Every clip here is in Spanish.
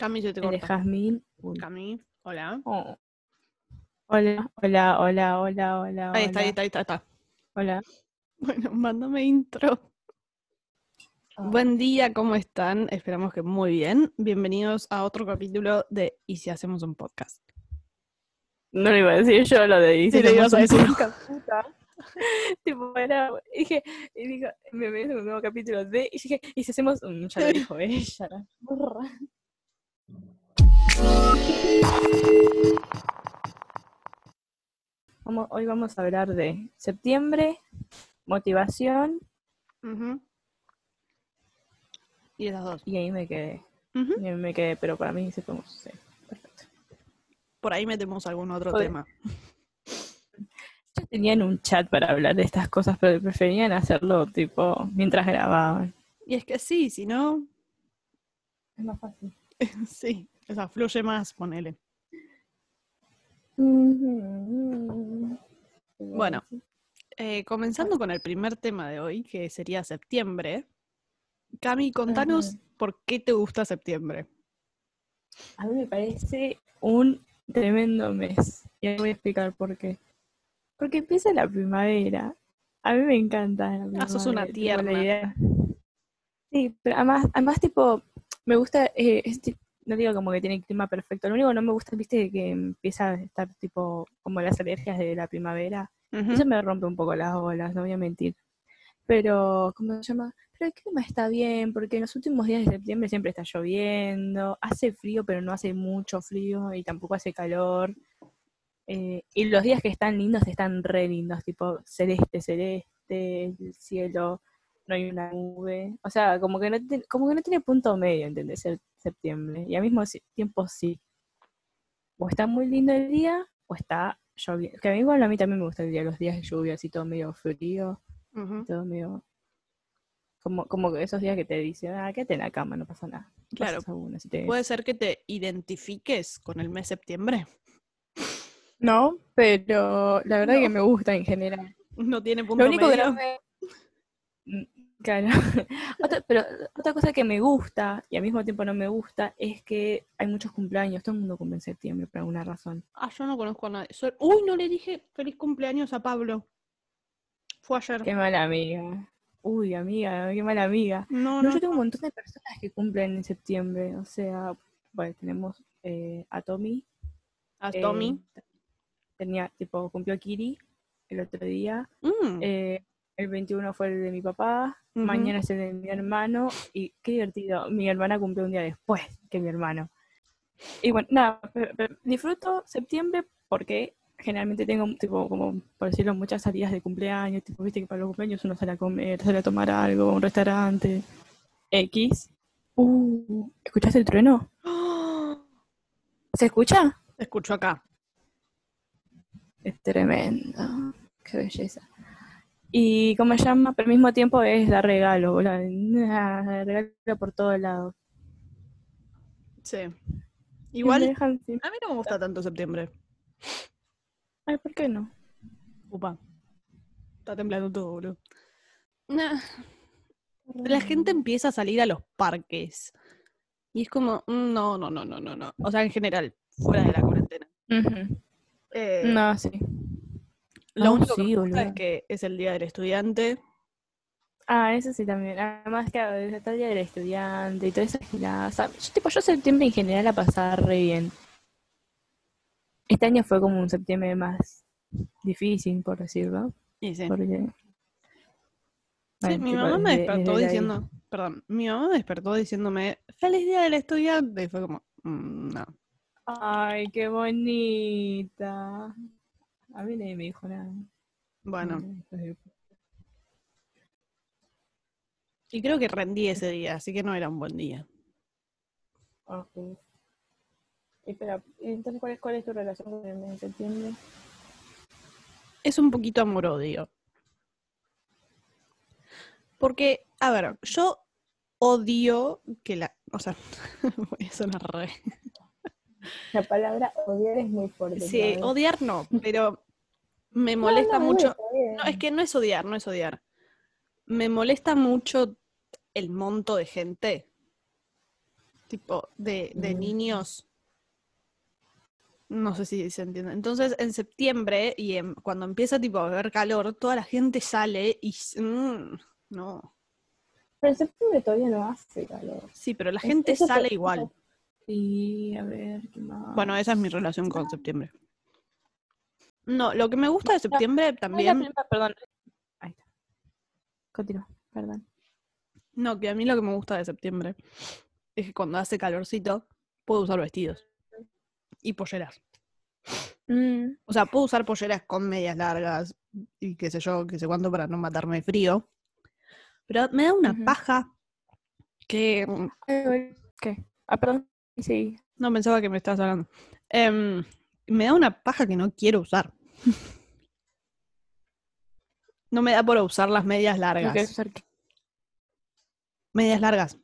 Cami se te corta. Jazmín. Cami, hola. Oh. Hola, hola, hola, hola, hola. Ahí está, ahí está, ahí está, ahí está. Hola. Bueno, mándame intro. Ah. Buen día, ¿cómo están? Esperamos que muy bien. Bienvenidos a otro capítulo de ¿Y si hacemos un podcast? No lo iba a decir yo lo de Sí, lo ibas a decir. tipo, era, dije, y dijo, me ves un nuevo capítulo de, y dije, y si hacemos un, ya lo dijo ella. Vamos, hoy vamos a hablar de septiembre, motivación, Ujú. Y esas dos. y ahí me quedé, y ahí me quedé, pero para mí sí podemos, sí, perfecto. Por ahí metemos algún otro Joder. tema. Ya tenían un chat para hablar de estas cosas, pero preferían hacerlo tipo mientras grababan. Y es que sí, si no, Es más fácil. sí, o sea, fluye más, ponele. Bueno. Eh, comenzando con el primer tema de hoy, que sería septiembre. Cami, contanos por qué te gusta septiembre. A mí me parece un tremendo mes. Y voy a explicar por qué. Porque empieza la primavera. A mí me encanta la primavera. Ah, sos una tierna. idea. Sí, pero además, además tipo, me gusta, eh, es ti- no digo como que tiene el clima perfecto, lo único que no me gusta, viste, que empieza a estar tipo como las alergias de la primavera. Eso me rompe un poco las olas, no voy a mentir. Pero, ¿cómo se llama? Pero el clima está bien, porque en los últimos días de septiembre siempre está lloviendo, hace frío, pero no hace mucho frío y tampoco hace calor. Eh, y los días que están lindos están re lindos, tipo celeste, celeste, el cielo, no hay una nube. O sea, como que no, tiene- como que no tiene punto medio, ¿entendés? El septiembre. Y al mismo tiempo sí. O está muy lindo el día, o está lloviendo. Que a mí igual a mí también me gusta el día, los días de lluvia, así todo medio frío, todo medio... Como, como que esos días que te dicen, ah, quédate en la cama, no pasa nada. Claro. si te- ¿Puede ser que te identifiques con el mes septiembre? No, pero la verdad No. que me gusta en general. No tiene punto Lo único que no me... Claro. Otra- pero otra cosa que me gusta y al mismo tiempo no me gusta es que hay muchos cumpleaños. Todo el mundo cumple en septiembre por alguna razón. Ah, yo no conozco a nadie. Soy- Uy, no le dije feliz cumpleaños a Pablo. Fue ayer. Qué mala amiga. Uy, amiga, qué mala amiga. No, No, no. yo tengo un montón de personas que cumplen en septiembre. O sea, bueno, tenemos eh, a Tommy. A eh, Tommy. tenía, tipo, cumplió Kiri el otro día. Mm, Eh, el 21 fue el de mi papá. Mañana es el de mi hermano. Y qué divertido. Mi hermana cumplió un día después que mi hermano. Y bueno, nada, disfruto septiembre porque generalmente tengo, tipo, como por decirlo, muchas salidas de cumpleaños. Tipo, viste que para los cumpleaños uno sale a comer, sale a tomar algo, a un restaurante. X. Uh, ¿escuchaste el trueno? ¿Se escucha? Escucho acá. Es tremendo. Qué belleza. Y como se llama, pero al mismo tiempo es dar regalo, boludo. Regalo por todos lados. Sí. Igual, dejan a mí no me gusta tanto septiembre. Ay, ¿por qué no? Upa. Está temblando todo, boludo. Nah, La gente empieza a salir a los parques. Y es como, mm, no, no, no, no, no, no. O sea, en general, fuera de la cuarentena. Eh, No, sí. Lo Ah, único que sí, me gusta es que es el día del estudiante. Ah, eso sí también. Además, claro, desde está el día del estudiante y toda esa gilada. O sea, yo, tipo, yo septiembre en general la pasaba re bien. Este año fue como un septiembre más difícil, por decirlo. Sí. Porque... Sí, bueno, mi tipo, mamá me despertó ahí. diciendo, perdón, mi mamá me despertó diciéndome, feliz día del estudiante. Y fue como, "Mm, no. Ay, qué bonita. A mí nadie me dijo nada. Bueno, y creo que rendí ese día, así que no era un buen día. Ah, sí. Espera, entonces, ¿cuál es, ¿cuál es tu relación con el mes de septiembre? Es un poquito amor-odio. Porque, a ver, yo odio que la. O sea, voy a sonar re. La palabra odiar es muy fuerte. Sí, odiar no, pero me molesta no, mucho. No, es que no es odiar, no es odiar. Me molesta mucho el monto de gente. tipo de, de Mm. niños. No sé si se entiende. Entonces, en septiembre y en- cuando empieza tipo a haber calor, toda la gente sale y mm, no. Pero en septiembre todavía no hace calor. Sí, pero la gente sale igual. Sí, a ver, ¿qué más? Bueno, esa es mi relación con septiembre. No, lo que me gusta de septiembre también, primera- perdón. Ahí está. Continúa, perdón. no, que a mí lo que me gusta de septiembre es que cuando hace calorcito puedo usar vestidos y polleras. Mm, O sea, puedo usar polleras con medias largas y qué sé yo, qué sé cuánto para no matarme de frío. Pero me da una paja que ¿Qué? Ah, perdón. Sí. no pensaba que me estabas hablando. Em, me da una paja que no quiero usar. No me da por usar las medias ¿No largas. querés usar qué? Medias largas.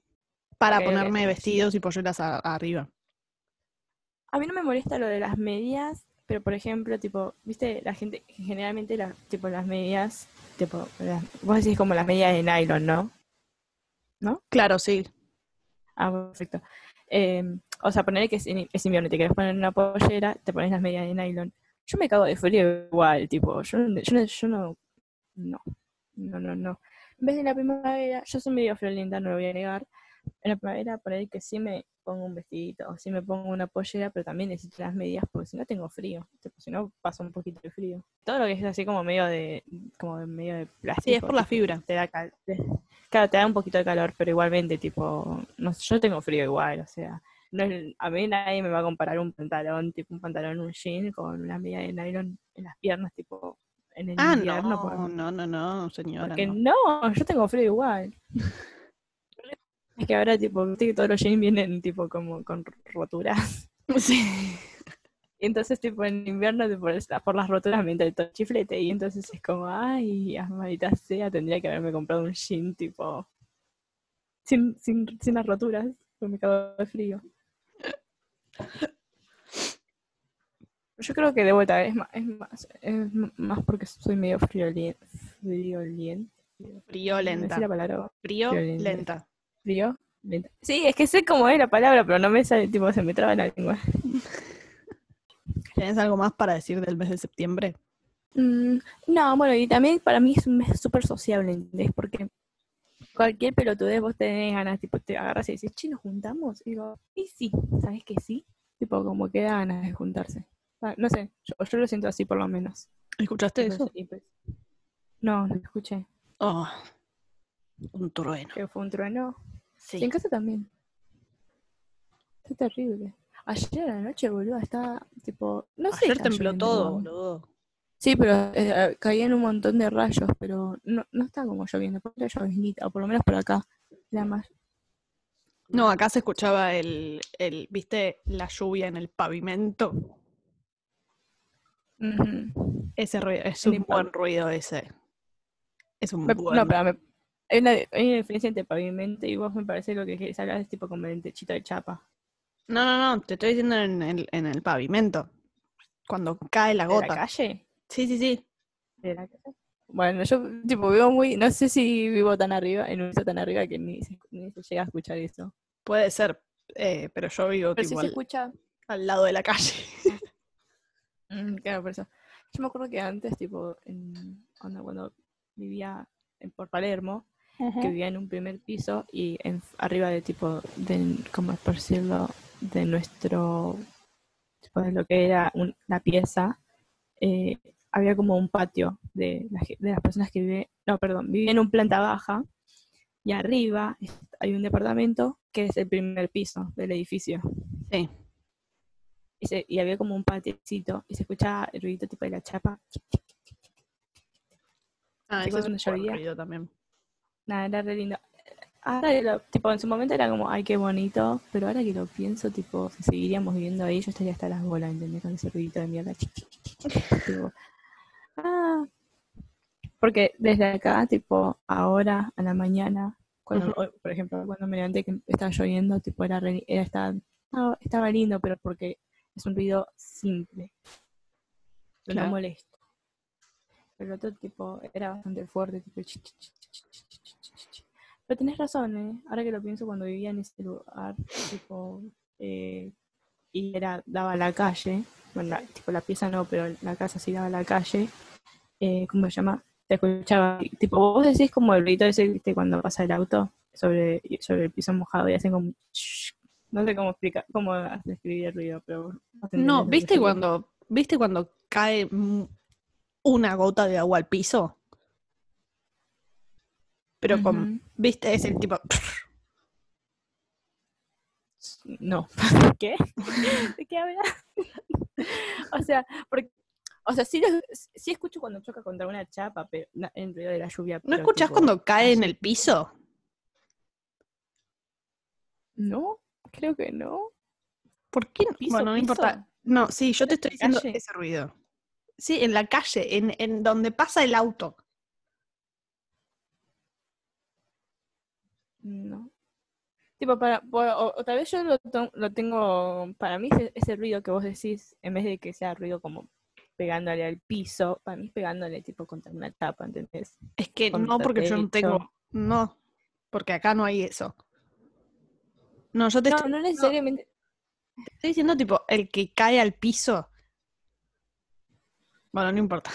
Para ponerme vestidos y polleras a- arriba. A mí no me molesta lo de las medias, pero por ejemplo, tipo, viste, la gente, generalmente la, tipo las medias, tipo, las- vos decís como las medias de nylon, ¿no? Claro, sí. Ah, perfecto. Eh, o sea, poner que es, in- es invierno y te querés poner una pollera, te pones las medias de nylon. Yo me cago de frío igual, tipo, yo, yo, yo no, no, no, no, no. En vez de la primavera, yo soy medio friolenta, no lo voy a negar. En la primavera, por ahí que sí me pongo un vestidito, o sí me pongo una pollera, pero también necesito las medias porque si no tengo frío, si no paso un poquito de frío. Todo lo que es así como medio de, como de medio de plástico. Sí, es por la fibra. Te da cal- te- Claro, te da un poquito de calor, pero igualmente, tipo, no sé, yo tengo frío igual, o sea, no es- a mí nadie me va a comparar un pantalón, tipo un pantalón, un jean con una media de nylon en las piernas, tipo, en el Ah, invierno. no, por- no, no, no, señora. porque no. no, yo tengo frío igual. Es que ahora, tipo, que todos los jeans vienen, tipo, como con roturas. Sí. Y entonces, tipo, en invierno, tipo, por las roturas me entra el todo chiflete. Y entonces es como, ay, maldita sea, tendría que haberme comprado un jean, tipo, sin, sin, sin las roturas, porque me cago de frío. Yo creo que de vuelta es más, es más, es más porque soy medio friolien- frioliente. Friolenta. ¿Decir la palabra? Frío, Friolenta. Sí, es que sé cómo es la palabra, pero no me sale, tipo, se me traba la lengua. ¿Tenés algo más para decir del mes de septiembre? Mm, no, bueno, y también para mí es un mes súper sociable, ¿entendés? Porque cualquier pelotudez vos tenés ganas, tipo, te agarras y decís, che, ¿nos juntamos? Y digo, y sí, ¿sabes que sí? Tipo, como que da ganas de juntarse. Ah, no sé, yo, yo lo siento así por lo menos. ¿Escuchaste eso? pues- No, no escuché. Oh, un trueno. Que fue un trueno. Sí. Y en casa también. Está terrible. Ayer a la noche, boludo, estaba tipo. No sé. Ayer tembló todo, boludo. Sí, pero eh, caían un montón de rayos, pero no, no está como lloviendo, porque era lloviznita, o por lo menos por acá. Era más. No, acá se escuchaba el, el, ¿viste? La lluvia en el pavimento. Ese ruido, es un buen ruido ese. Es un Me- buen no, pero me- hay, una, hay una diferencia entre pavimento y vos me parece lo que querés hablar es tipo como el techito de chapa. No, no, no, te estoy diciendo en el, en el pavimento. Cuando cae la ¿De la gota. calle? Sí, sí, sí. ¿De la calle? Bueno, yo tipo vivo muy, no sé si vivo tan arriba, en un piso tan arriba que ni se, ni se llega a escuchar eso. Puede ser, eh, pero yo vivo Pero tipo si se al, escucha, al lado de la calle. Mm, claro, por eso. Yo me acuerdo que antes, tipo, en, onda, cuando vivía en, por Palermo, que vivía en un primer piso y en, arriba de tipo, de, ¿cómo es por decirlo? De nuestro, tipo, de lo que era un- la pieza, eh, había como un patio de, la de las personas que viven, no, perdón, vivía en un planta baja y arriba hay un departamento que es el primer piso del edificio. Sí. Y, se- y había como un patiecito y se escuchaba el ruidito tipo de la chapa. Ah, ese es un ruido también. Nada, era re lindo. Ahora, lo- tipo, en su momento era como, ay, qué bonito, pero ahora que lo pienso, tipo, si seguiríamos viviendo ahí, yo estaría hasta las bolas, ¿entendés? Con ese ruidito de mierda. Tipo, ah. Porque desde acá, tipo, ahora, a la mañana, cuando, por ejemplo, cuando me levanté que estaba lloviendo, tipo, era, re- era estaba, estaba, estaba lindo, pero porque es un ruido simple. Claro. No molesto. Pero el otro tipo era bastante fuerte, tipo Pero tenés razón, ¿eh? Ahora que lo pienso, cuando vivía en ese lugar, tipo, eh, y era, daba a la calle, bueno, la, tipo la pieza no, pero la casa sí daba a la calle, eh, ¿cómo se llama? Te escuchaba, tipo, vos decís como el ruido ese, ¿viste? Cuando pasa el auto sobre, sobre el piso mojado y hacen como... No sé cómo explicar, cómo describir el ruido, pero... No, ¿viste cuando, ¿viste cuando cae una gota de agua al piso? Pero con, ¿viste? Es el tipo... No. ¿Qué? ¿De qué hablas? o sea, porque, o sea, sí, sí, escucho cuando choca contra una chapa, pero en ruido de la lluvia. ¿No escuchas cuando cae en el piso? No, creo que no. ¿Por qué? ¿Piso, bueno, no importa. No, sí, yo te estoy diciendo ese ruido. Sí, en la calle, en, en donde pasa el auto. No. Tipo, para, o, tal vez yo lo, lo, tengo, para mí ese, ruido que vos decís, en vez de que sea ruido como pegándole al piso, para mí es pegándole tipo contra una tapa, ¿entendés? Es que no, porque yo no tengo, no, porque acá no hay eso. No, yo te no, estoy, no necesariamente. te estoy diciendo tipo el que cae al piso. Bueno, no importa.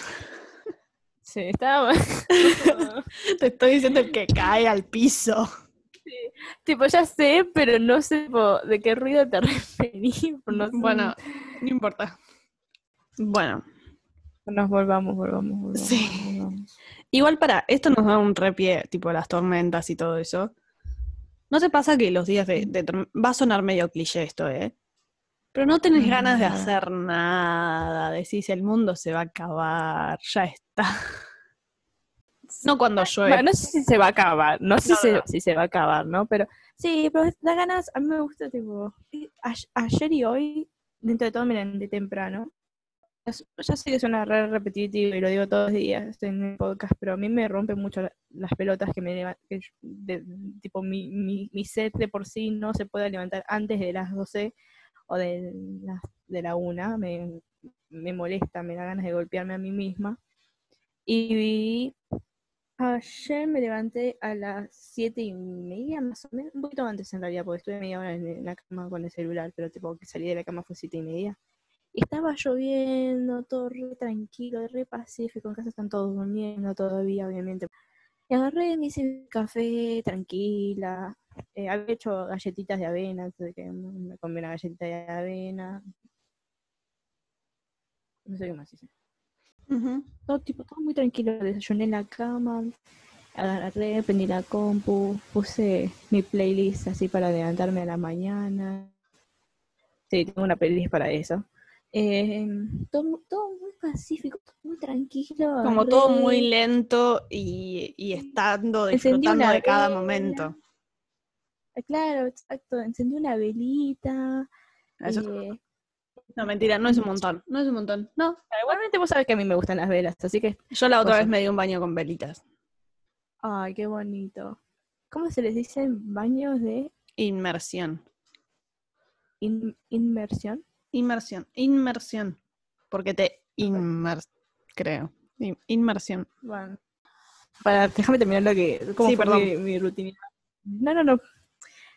Sí, estaba. te estoy diciendo el que cae al piso. Tipo, ya sé, pero no sé de qué ruido te referís. Bueno, no importa. Bueno. Nos volvamos, volvamos, volvamos. Sí. Igual para, esto nos da un repie, tipo las tormentas y todo eso. ¿No te pasa que los días de, Va a sonar medio cliché esto, ¿eh? Pero no tenés ganas de hacer nada. Decís, el mundo se va a acabar, ya está. No cuando llueve. no sé si se va a acabar, no sé si, Se, va a acabar, ¿no? Pero sí, pero da ganas, a mí me gusta, tipo, ayer y hoy, dentro de todo me de temprano. Ya sé que suena re repetitivo y lo digo todos los días en el podcast, pero a mí me rompen mucho las pelotas que me levantan, tipo mi, mi, mi, set de por sí no se puede levantar antes de las 12 o de, las, de la 1, me, me molesta, me da ganas de golpearme a mí misma. Y Ayer me levanté a las siete y media, más o menos, un poquito antes en realidad, porque estuve media hora en la cama con el celular, pero tipo que salí de la cama fue siete y media. Estaba lloviendo, todo re tranquilo, re pacífico, en casa están todos durmiendo todavía, obviamente. Y agarré, me hice café tranquila, eh, había hecho galletitas de avena, entonces que me comí una galletita de avena. No sé qué más hice. Todo tipo, todo muy tranquilo. Desayuné en la cama, agarré, prendí la compu, puse mi playlist así para levantarme a la mañana. Sí, tengo una playlist para eso. Eh, todo, muy pacífico, muy tranquilo. Como todo muy lento y, y estando disfrutando de cada momento. Claro, exacto. Encendí una velita. Eh, no, mentira, no es un montón. No es un montón. No. igualmente vos sabés que a mí me gustan las velas, así que. Yo la otra vez me di un baño con velitas. Ay, qué bonito. ¿Cómo se les dice baños de inmersión? inmersión. Inmersión, inmersión. Porque te inmers, creo. Inmersión. Bueno. Para, déjame terminar lo que. ¿Cómo fue Mi, mi rutina? No, no, no.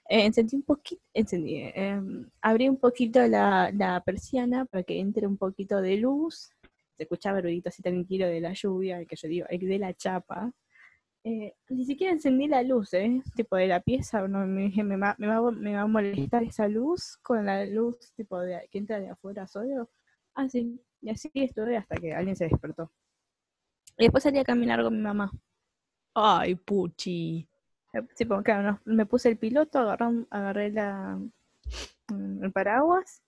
Eh, encendí un poquito, encendí, em, abrí un poquito la, la, persiana para que entre un poquito de luz. Se escuchaba ruidito así tranquilo de la lluvia, que yo digo, de la chapa. Eh, ni siquiera encendí la luz, ¿eh? Tipo de la pieza, no, me dije, me va, me, va, me va a molestar esa luz con la luz tipo de, que entra de afuera solo. Ah, sí, y así estuve hasta que alguien se despertó. Y después salí a caminar con mi mamá. Ay, puchi. Sí, porque claro, me puse el piloto, agarré, agarré la, mm, el paraguas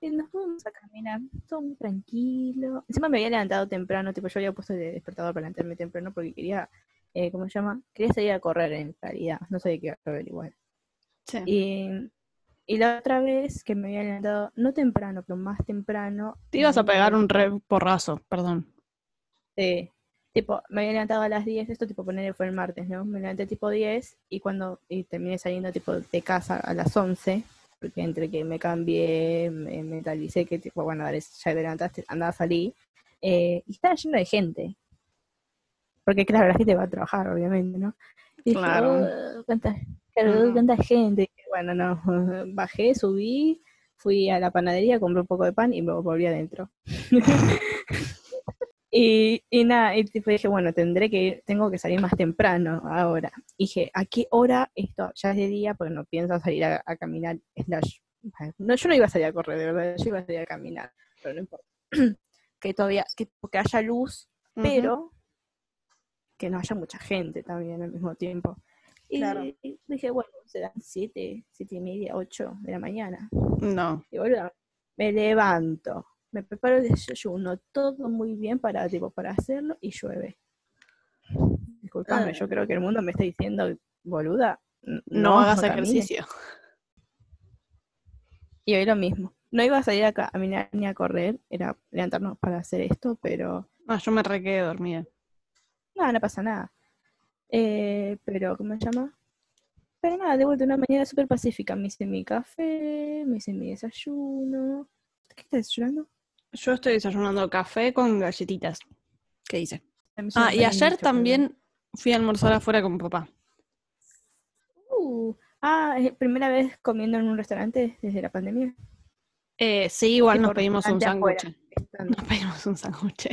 y nos fuimos a caminar, todo muy tranquilo. Encima me había levantado temprano, tipo yo había puesto el despertador para levantarme temprano porque quería, eh, ¿cómo se llama? Quería salir a correr en realidad, no sabía qué iba a correr igual. Sí. Y, y la otra vez que me había levantado, no temprano, pero más temprano. Te ibas a pegar un re porrazo, perdón. Sí, tipo, me había levantado a las 10, esto tipo ponerle fue el martes, ¿no? Me levanté tipo 10 y cuando y terminé saliendo tipo de casa a las 11, porque entre que me cambié, me mentalicé que tipo, bueno, dale, ya te levantaste, andaba a salir, eh, y estaba lleno de gente. Porque claro, la gente va a trabajar, obviamente, ¿no? Dije, Claro. "Oh, cuánta, claro, cuánta gente. Bueno, no, bajé, subí, fui a la panadería, compré un poco de pan y me volví adentro. y, y nada, y tipo dije, bueno, tendré que ir, tengo que salir más temprano ahora. Y dije, ¿a qué hora esto ya es de día? Porque no pienso salir a, a caminar. slash- no, yo no iba a salir a correr, de verdad, yo iba a salir a caminar, pero no importa. que todavía, que, que haya luz, Ujú. pero que no haya mucha gente también al mismo tiempo. Y Claro. dije, bueno, serán siete, siete y media, ocho de la mañana. No. Y boludo, me levanto, me preparo el desayuno, todo muy bien para, tipo, para hacerlo y llueve. Disculpame, Ah. yo creo que el mundo me está diciendo, boluda, No, hagas camines". ejercicio. Y hoy lo mismo. No iba a salir a caminar ni a correr, era levantarnos para hacer esto, pero Ah, yo me re quedé dormida. No, no pasa nada. Eh, pero, ¿cómo se llama? Pero nada, de vuelta una mañana súper pacífica. Me hice mi café, me hice mi desayuno. ¿Qué estás desayunando? Yo estoy desayunando café con galletitas. ¿Qué mí se Ah, y ayer también fui a almorzar afuera con mi papá. Uh, ah, ¿es primera vez comiendo en un restaurante desde la pandemia? Eh, sí, igual nos pedimos un sándwich. Nos pedimos un sándwich.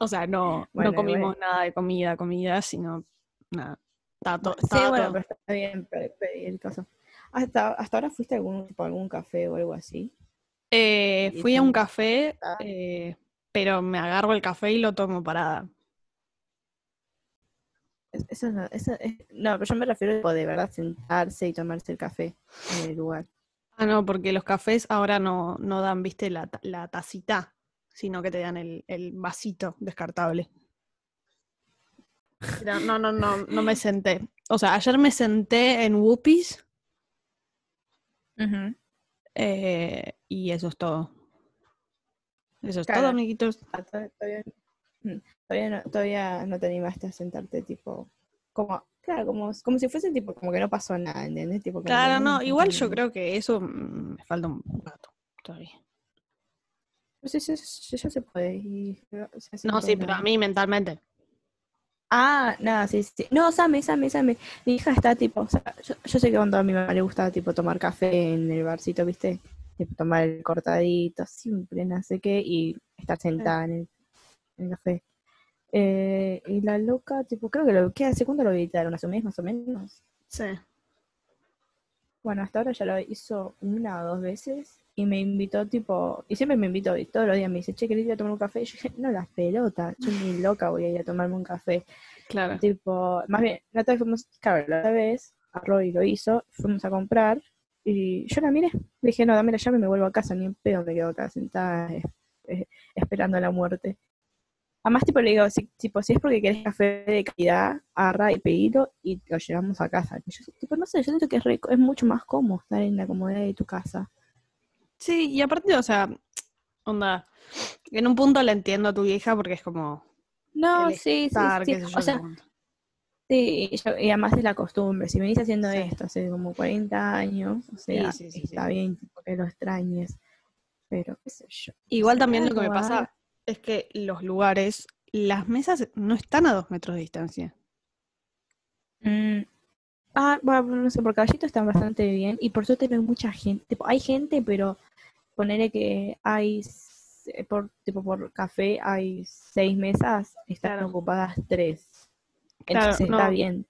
O sea, no, Bueno, no comimos nada de comida, comida, sino nada. Estaba to- Sí, estaba bueno, todo- pero está bien pe- pedir cosas. Hasta, hasta ahora fuiste a algún, tipo, algún café o algo así. Eh, fui a un café, eh, pero me agarro el café y lo tomo parada. Es- Eso no, eso es- no, pero yo me refiero a tipo, de verdad sentarse y tomarse el café en el lugar. Ah, no, porque los cafés ahora no, no dan, viste, la, la tacita, sino que te dan el, el vasito descartable. Pero no, no, no, no me senté. O sea, ayer me senté en Whoopies eh, y eso es todo. Eso es todo, amiguitos. Ah, to- Todavía, mm, todavía, no, todavía no te animaste a sentarte tipo, como, claro, como, como si fuese tipo, como que no pasó nada, ¿entendés? Tipo, como Claro, no, igual yo creo que eso mm, me falta un rato todavía. Sí, sí, sí, ya se puede. y se No, sí, pero a mí mentalmente. Ah, nada, sí, sí. No, Same, Same, Same. Mi hija está tipo, o sea, yo, yo sé que cuando a mi mamá le gusta tipo tomar café en el barcito, ¿viste? Tipo tomar el cortadito, simple, no sé qué, y estar sentada en el, en el café. Eh, y la loca, tipo, creo que lo que hace cuánto lo editaron, hace un mes más o menos. Sí. Bueno, hasta ahora ya lo hizo una o dos veces y me invitó tipo, y siempre me invitó y todos los días me dice, che, ¿querés ir a tomar un café? Y yo dije, no, las pelotas, yo ni loca voy a ir a tomarme un café. Claro. Tipo, más bien, la otra vez fuimos, claro, la otra vez, a Roy lo hizo, fuimos a comprar y yo la miré, le dije, no, dame la llave y me vuelvo a casa, ni en pedo me quedo acá sentada eh, eh, esperando la muerte. Además, tipo, le digo, si, tipo, si es porque querés café de calidad, agarra y pedilo y lo llevamos a casa. Y yo, tipo, no sé, yo siento que es, re- es mucho más cómodo estar en la comodidad de tu casa. Sí, y aparte, o sea, onda, en un punto la entiendo a tu vieja porque es como No, sí, sí, estar, sí. yo, O sea, Sí, y, además es la costumbre. Si venís haciendo Sí. esto hace como 40 años, o sea, sí, sí, está bien que lo extrañes. Pero, qué sé yo. Igual también lo que me pasa es que los lugares, las mesas no están a dos metros de distancia. Mm. Ah, bueno, no sé, por caballito están bastante bien. Y por suerte no hay mucha gente. Hay gente, pero ponerle que hay, s- por, tipo, por café hay seis mesas, están Claro. ocupadas tres. Claro, Entonces está bien.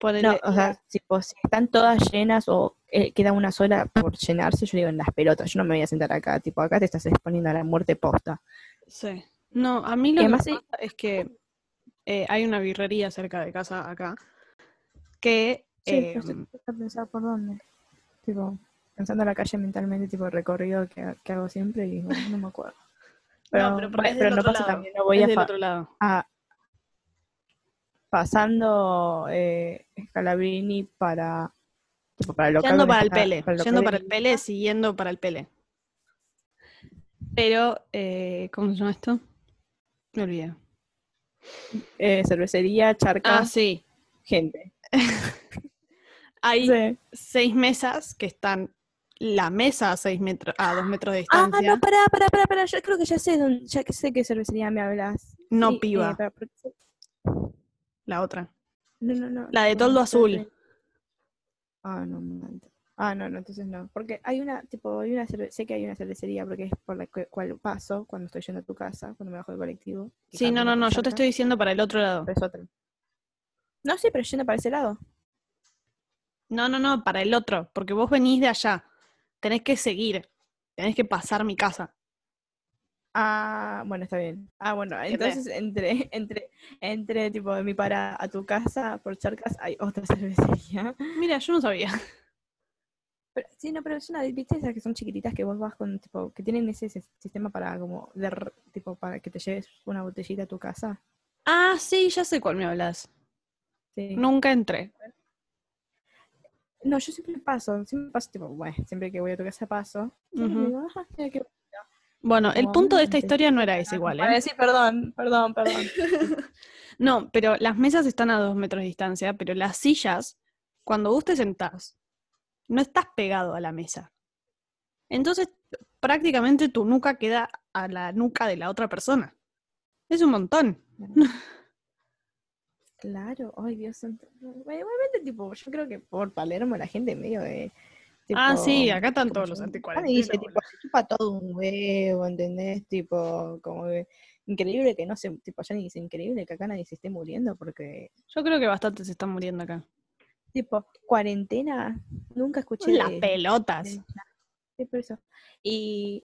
Ponele- No, o sea, tipo, si están todas llenas o eh, queda una sola por llenarse, yo digo en las pelotas, yo no me voy a sentar acá, tipo, acá te estás exponiendo a la muerte posta. sí. No, a mí lo que sí- pasa es que eh, hay una birrería cerca de casa acá que Sí, eh, de pensar por dónde. Tipo, pensando en la calle mentalmente, tipo, el recorrido que, que hago siempre y bueno, no me acuerdo. Pero, no, pero, pero del no pasa lado, también, no voy a, otro lado. a- pasando eh, Scalabrini para tipo, para el local Yendo para el Pele, para yendo para el Pele, siguiendo para el Pele. Pero, eh, ¿cómo se llama esto? Me olvidé. eh, cervecería, charca, Ah, sí. gente. Hay Sí. seis mesas que están la mesa a seis metros, a dos metros de Ah, distancia. no, pará, pará, pará, pará, yo creo que ya sé dónde, ya que sé qué cervecería me hablas. No, Sí, piba. eh, La otra. No, no, no. La de toldo no, azul. Ah, no, no. no. Ah, no, no, entonces no. Porque hay una, tipo, hay una cerve- sé que hay una cervecería porque es por la cu- cual paso cuando estoy yendo a tu casa, cuando me bajo del colectivo. Sí, no, no, no, yo te estoy diciendo para el otro lado. es otra. No, sí, pero yendo para ese lado. No, no, no, para el otro, porque vos venís de allá. Tenés que seguir, tenés que pasar mi casa. Ah, bueno, está bien. Ah, bueno, entonces entre, entre, entre tipo de mi para a tu casa por Charcas hay otra cervecería. Mira, yo no sabía. Pero, sí, no, pero es una, viste esas que son chiquititas que vos vas con, tipo, que tienen ese, sis- sistema para como, de, tipo, para que te lleves una botellita a tu casa. Ah, sí, ya sé cuál me hablas. Sí. Nunca entré. No, yo siempre paso, siempre paso, tipo, bueno, siempre que voy a tu casa paso. Y Ujú. digo, "Ajá, mira qué Bueno, el punto de esta historia no era ese igual, Para ¿eh? decir perdón, perdón, perdón. No, pero las mesas están a dos metros de distancia, pero las sillas, cuando vos te sentás, no estás pegado a la mesa. Entonces, prácticamente tu nuca queda a la nuca de la otra persona. Es un montón. Claro, ay Dios santo. Igualmente, tipo, yo creo que por Palermo la gente medio de. Ah, sí, tipo, acá están todos los. Ah, dice, tipo, se chupa todo un huevo, ¿entendés? Tipo, como que increíble que no se, tipo, ya ni dice increíble que acá nadie se esté muriendo porque, Yo creo que bastantes se están muriendo acá. tipo, cuarentena, nunca escuché Las de- pelotas. de- Sí, por eso. Y,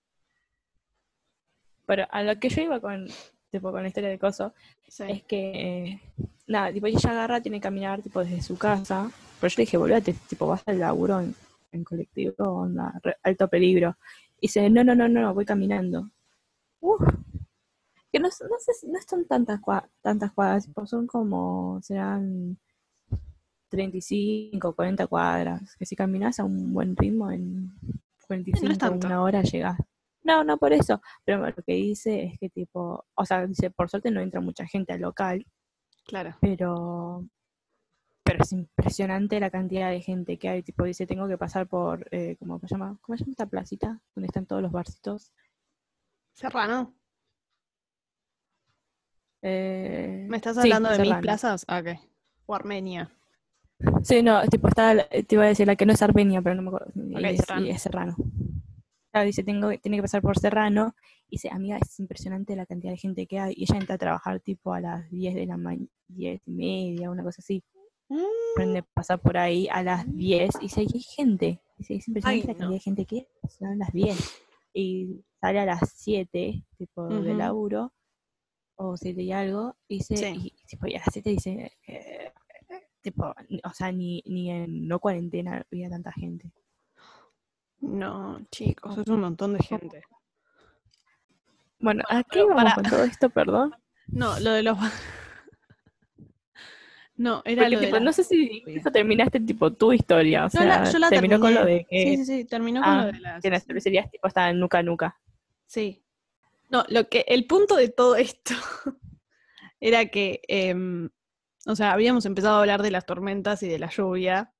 pero a lo que yo iba con, tipo, con la historia de Coso, es que, eh, nada, tipo, ella agarra, tiene que caminar, tipo, desde su casa, pero yo le dije, volvete, tipo, vas al laburo en, en colectivo, onda, re- alto peligro. Y dice, no, no, no, no, voy caminando. Uf, que no, no sé, no son tantas, cua- tantas cuadras, tipo, son como, serán 35, 40 cuadras, que si caminas a un buen ritmo en 45, tanto. una hora llegas. No, no por eso, pero lo que dice es que tipo, o sea, dice, por suerte no entra mucha gente al local, Claro. pero pero es impresionante la cantidad de gente que hay, tipo, dice, tengo que pasar por, eh, ¿cómo se llama? ¿Cómo se llama esta placita? Donde están todos los barcitos. Serrano. Eh, ¿Me estás sí, hablando de mis plazas? Ah, Ok. O Armenia. Sí, no, tipo, está, te iba a decir la que no es Armenia, pero no me acuerdo. y Ok, es, Serrano. y es Serrano. Claro, dice, tengo, tiene que pasar por Serrano. Y dice, amiga, es impresionante la cantidad de gente que hay. Y ella entra a trabajar tipo a las 10 de la mañana, 10 y media, una cosa así. Prende pasar por ahí a las 10 y dice, "Aquí hay gente. Dice, es impresionante Ay, la cantidad de gente que hay. Son las 10. Y sale a las 7, tipo, de Ujú. laburo. O 7 y algo. Y dice, Sí. y, tipo, y a las 7 dice, eh, tipo, o sea, ni, ni en no cuarentena había tanta gente. No, chicos, es un montón de gente. Bueno, ¿a qué vamos para- con todo esto, perdón? No, lo de los. No, era Porque, lo de tipo, la- no sé si eso terminaste, tipo, tu historia. O Yo sea, la- yo la terminó con lo de que, Sí, sí, sí, terminó con ah, lo de las. que las cervecerías, tipo, estaban nuca a nuca. Sí. No, lo que, el punto de todo esto era que, em, o sea, habíamos empezado a hablar de las tormentas y de la lluvia.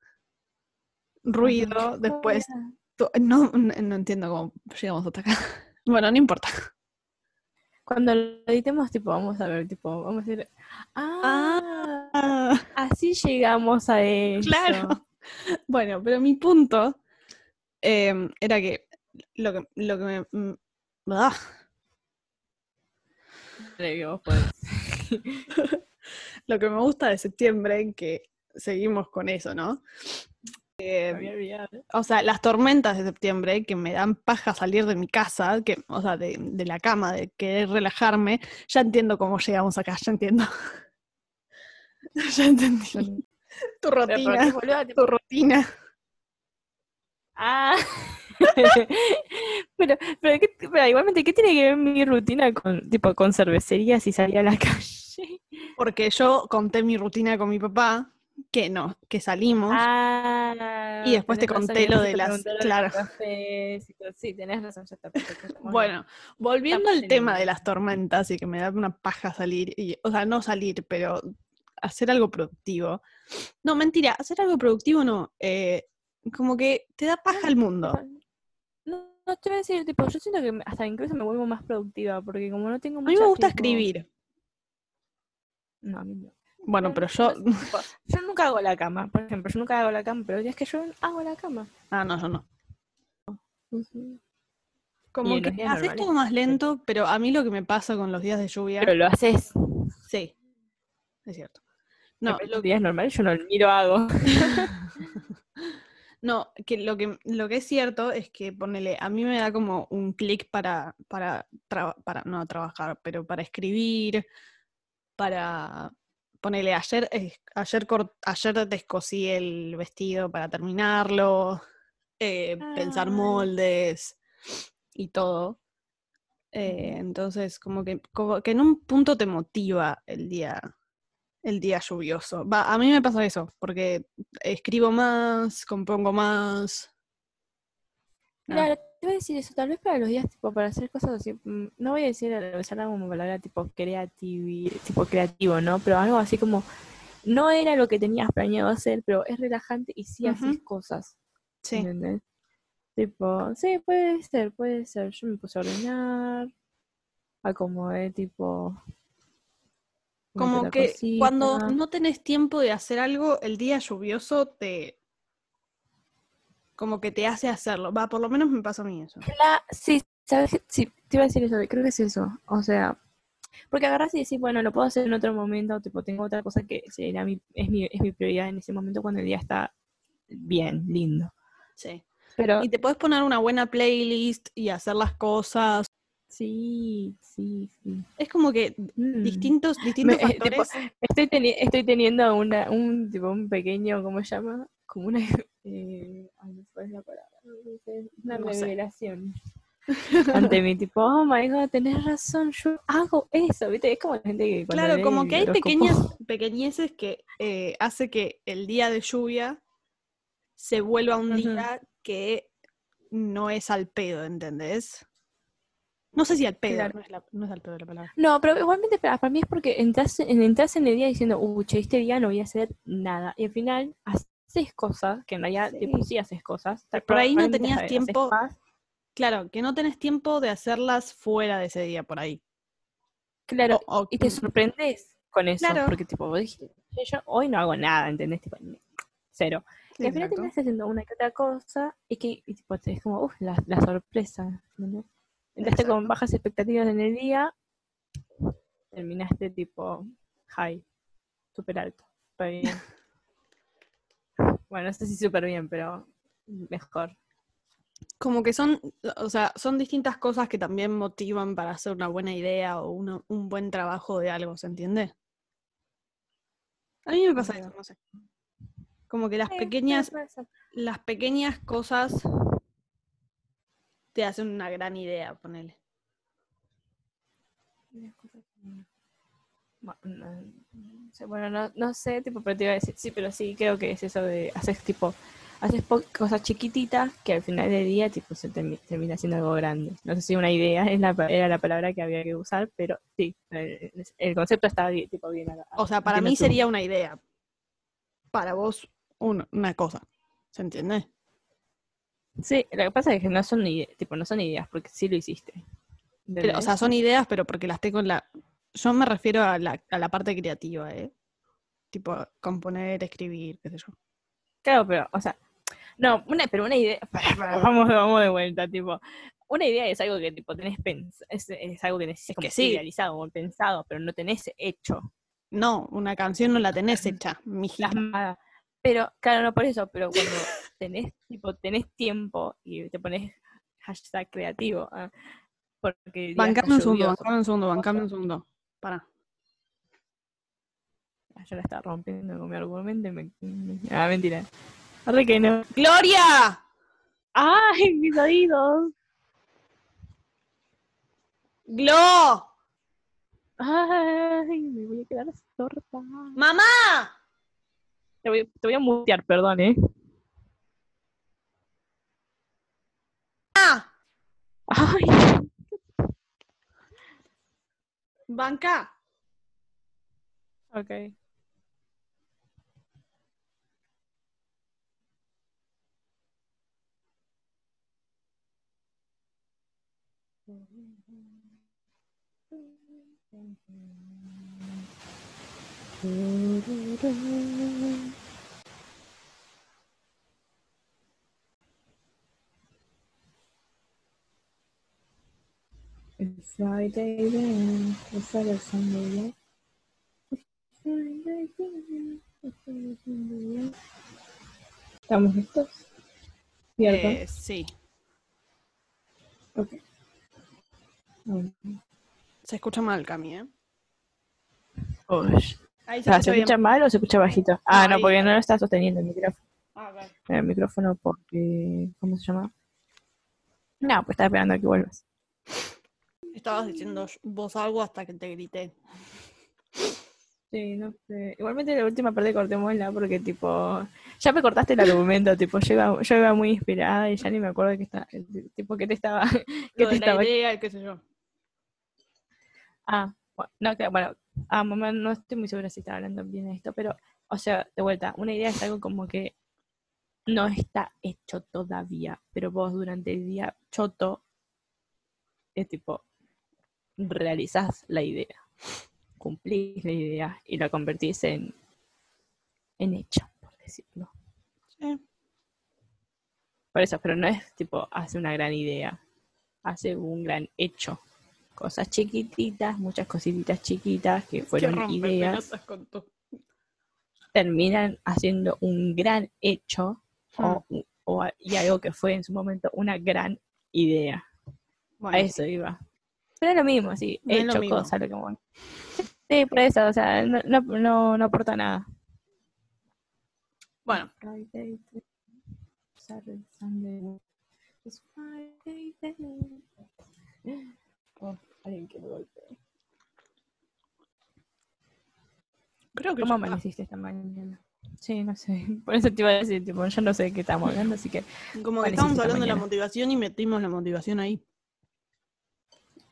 Ruido, después. No, no, entiendo cómo llegamos hasta acá. Bueno, no importa. Cuando lo editemos, tipo, vamos a ver, tipo, vamos a decir, ah, Ah, así llegamos a eso. claro. Bueno, pero mi punto em, era que lo que, lo que me. mm, ah, lo que me gusta de septiembre, que seguimos con eso, ¿no? Había olvidado. O sea, las tormentas de septiembre que me dan paja salir de mi casa, que, o sea, de, de la cama, de querer relajarme, ya entiendo cómo llegamos acá, ya entiendo. ya entendí. Bueno, Tu rutina, tu rutina. ah. pero, pero, ¿qué- pero igualmente, ¿qué tiene que ver mi rutina con, tipo, con cervecerías y salir a la calle? Porque yo conté mi rutina con mi papá, que no, que salimos. Ah, Y después te razón, conté lo de las- claro. cafés. Sí, tenés razón, ya está perfecto. Bueno, volviendo al tema de las tormentas y que me da una paja salir, y, o sea, no salir, pero hacer algo productivo. No, mentira, hacer algo productivo no. eh, como que te da paja el mundo. No, no te voy a decir, tipo, yo siento que hasta incluso me vuelvo más productiva, porque como no tengo A mí mucha, me gusta escribir. No, a mí no. Bueno, pero yo. Tipo, yo nunca hago la cama, por ejemplo, yo nunca hago la cama, pero el día es que yo hago la cama. Ah, no, yo no. Como que haces normales, todo más lento, pero a mí lo que me pasa con los días de lluvia. Pero lo haces. Sí, es cierto. No, lo los días normales yo no ni lo hago. No, que lo que lo que es cierto es que ponele, a mí me da como un clic para, para no trabajar, pero para escribir, para ponele, ayer, eh, ayer, ayer descosí el vestido para terminarlo, eh, pensar moldes y todo. Eh, entonces, como que, como que en un punto te motiva el día, el día lluvioso. Va, a mí me pasa eso, porque escribo más, compongo más. Claro, iba a decir eso, tal vez para los días, tipo, para hacer cosas así, mm, no voy a decir, usar como palabra tipo creativo, tipo creativo, ¿no? Pero algo así como, no era lo que tenías planeado hacer, pero es relajante y sí haces cosas, Sí. ¿entendés? Tipo, sí, puede ser, puede ser. Yo me puse a ordenar, acomodé, tipo... una Como que cuando no tenés tiempo de hacer algo, el día lluvioso te. Como que te hace hacerlo. Va, por lo menos me pasa a mí eso. La- sí, ¿sabes? Sí, te iba a decir eso, creo que es eso. O sea, porque agarras y decís, bueno, lo puedo hacer en otro momento, tipo, tengo otra cosa que sería mi, es mi, es mi prioridad en ese momento cuando el día está bien, lindo. Sí. Pero Y te puedes poner una buena playlist y hacer las cosas. sí, sí, sí. Es como que Mm. distintos, distintos Me- eh, tipo, factores. Estoy, teni- estoy teniendo una, un, tipo, un pequeño, ¿cómo se llama? Como una, eh, ay, no sé cuál es la palabra, una No sé. revelación ante mí, tipo, oh my god, tenés razón, yo hago eso, ¿viste? Es como la gente que Claro, como que hay pequeñas, pequeñeces que eh, hace que el día de lluvia se vuelva un día que no es al pedo, ¿entendés? No sé si al pedo, Claro. no, es la- no es al pedo la palabra. No, pero igualmente para, para mí es porque entras en, entras en el día diciendo, uh, che, este día no voy a hacer nada. Y al final haces cosas, que en realidad, Sí. tipo, sí haces cosas. Por ahí no tenías tiempo-. Claro, que no tenés tiempo de hacerlas fuera de ese día por ahí. Claro, O- o- y te sorprendes con eso, Claro. porque tipo, vos dijiste, "Che, yo hoy no hago nada, ¿entendés? Tipo, cero. y al final Exacto. terminas haciendo una que otra cosa y que y, tipo, es como, uff, la, la sorpresa. ¿entendés? Entraste con bajas expectativas en el día, terminaste tipo high, súper alto, súper bien. Bueno, no sé si súper bien, pero mejor. Como que son, o sea, son distintas cosas que también motivan para hacer una buena idea o uno- un buen trabajo de algo, ¿se entiende? A mí me pasa eso, no sé. Como que las Sí, pequeñas, las pequeñas cosas te hacen una gran idea, ponele. Bueno, bueno, no, no sé, tipo, pero te iba a decir, sí, pero sí, creo que es eso de haces tipo, haces cosas chiquititas que al final del día, tipo, se termi- termina siendo algo grande. No sé si una idea es la, era la palabra que había que usar, pero sí, el, el concepto está bien, tipo bien. a- O sea, para mí sería una idea. Para vos, un- una cosa. ¿Se entiende? Sí, lo que pasa es que no son tipo, no son ideas, porque sí lo hiciste. Pero, o sea, son ideas, pero porque las tengo en la. Yo me refiero a la, a la parte creativa, ¿eh? Tipo, componer, escribir, qué sé yo. Claro, pero, o sea, no, una, pero una idea, vamos, vamos de vuelta, tipo, una idea es algo que tipo tenés pens es, es algo que necesitas Es que sí. idealizado o pensado, pero no tenés hecho, No, una canción no la tenés hecha, mijita. plasmada. Pero, claro, no por eso, pero cuando tenés, tipo, tenés tiempo y te pones hashtag creativo, ah, porque Bancame un segundo, bancame un segundo, bancame un segundo. Para. ah, yo la estaba rompiendo con mi argumento y me, me- ah, mentira. Arre que no. ¡Gloria! ¡Ay, mis oídos! ¡Glo! ¡Ay, me voy a quedar sorda! ¡Mamá! Te voy, te voy a mutear, perdón, ¿eh? ¡Ah! ¡Ay! ¡Banca! Ok. Friday then, it's Friday Sunday Friday then, it's Friday Sunday yet. ¿Estamos listos? ¿Cierto? Eh, sí. Ok. Se escucha mal, Cami, ¿eh? Ahí se Ah, ¿Se escucha bien. mal o se escucha bajito? Ah, no, Ahí. porque no lo está sosteniendo el micrófono. Ah, ok. El micrófono porque... ¿Cómo se llama? No, pues estaba esperando a que vuelvas. Estabas diciendo vos algo hasta que te grité. Sí, no sé. Igualmente la última parte cortémosla porque tipo... Ya me cortaste el argumento, tipo, yo iba, yo iba muy inspirada y ya ni me acuerdo de qué está, tipo, qué te estaba... qué Lo te de la estaba idea qué sé yo. Ah, bueno, no, bueno, ah, mamá, no estoy muy segura si está hablando bien de esto, pero, o sea, de vuelta, una idea es algo como que no está hecho todavía, pero vos durante el día choto es tipo, realizás la idea, cumplís la idea y la convertís en, en hecho, por decirlo. Sí. Por eso, pero no es tipo, hace una gran idea, hace un gran hecho. Cosas chiquititas, muchas cositas chiquitas que fueron ideas, pelotas con tu- terminan haciendo un gran hecho o, o- y algo que fue en su momento una gran idea. Bueno, A eso iba. Pero es lo mismo, sí, No lo hecho mismo. cosa, lo que bueno. Sí, por eso, o sea, no, no, no, no aporta nada. Bueno. Oh, alguien que me golpee. creo que ¿Cómo amaneciste esta mañana? Sí, no sé. Por eso te iba a decir, tipo, yo no sé de qué estamos hablando, así que Como que estábamos hablando de la motivación y metimos la motivación ahí.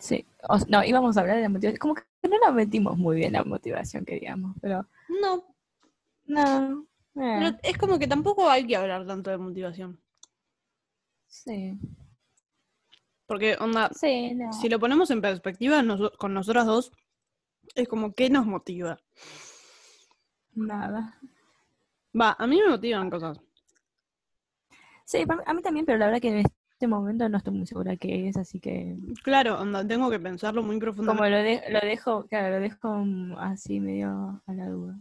Sí. O- no, íbamos a hablar de la motivación. Como que no la metimos muy bien la motivación, que digamos, pero No, no. eh, pero es como que tampoco hay que hablar tanto de motivación. sí. Porque, onda, Sí, no. si lo ponemos en perspectiva con nosotras dos, es como, ¿qué nos motiva? Nada. Va, a mí me motivan cosas. Sí, a mí también, pero la verdad que este momento no estoy muy segura qué es, así que Claro, onda, tengo que pensarlo muy como profundamente. lo, de- lo dejo, claro, lo dejo mm, así medio a la duda.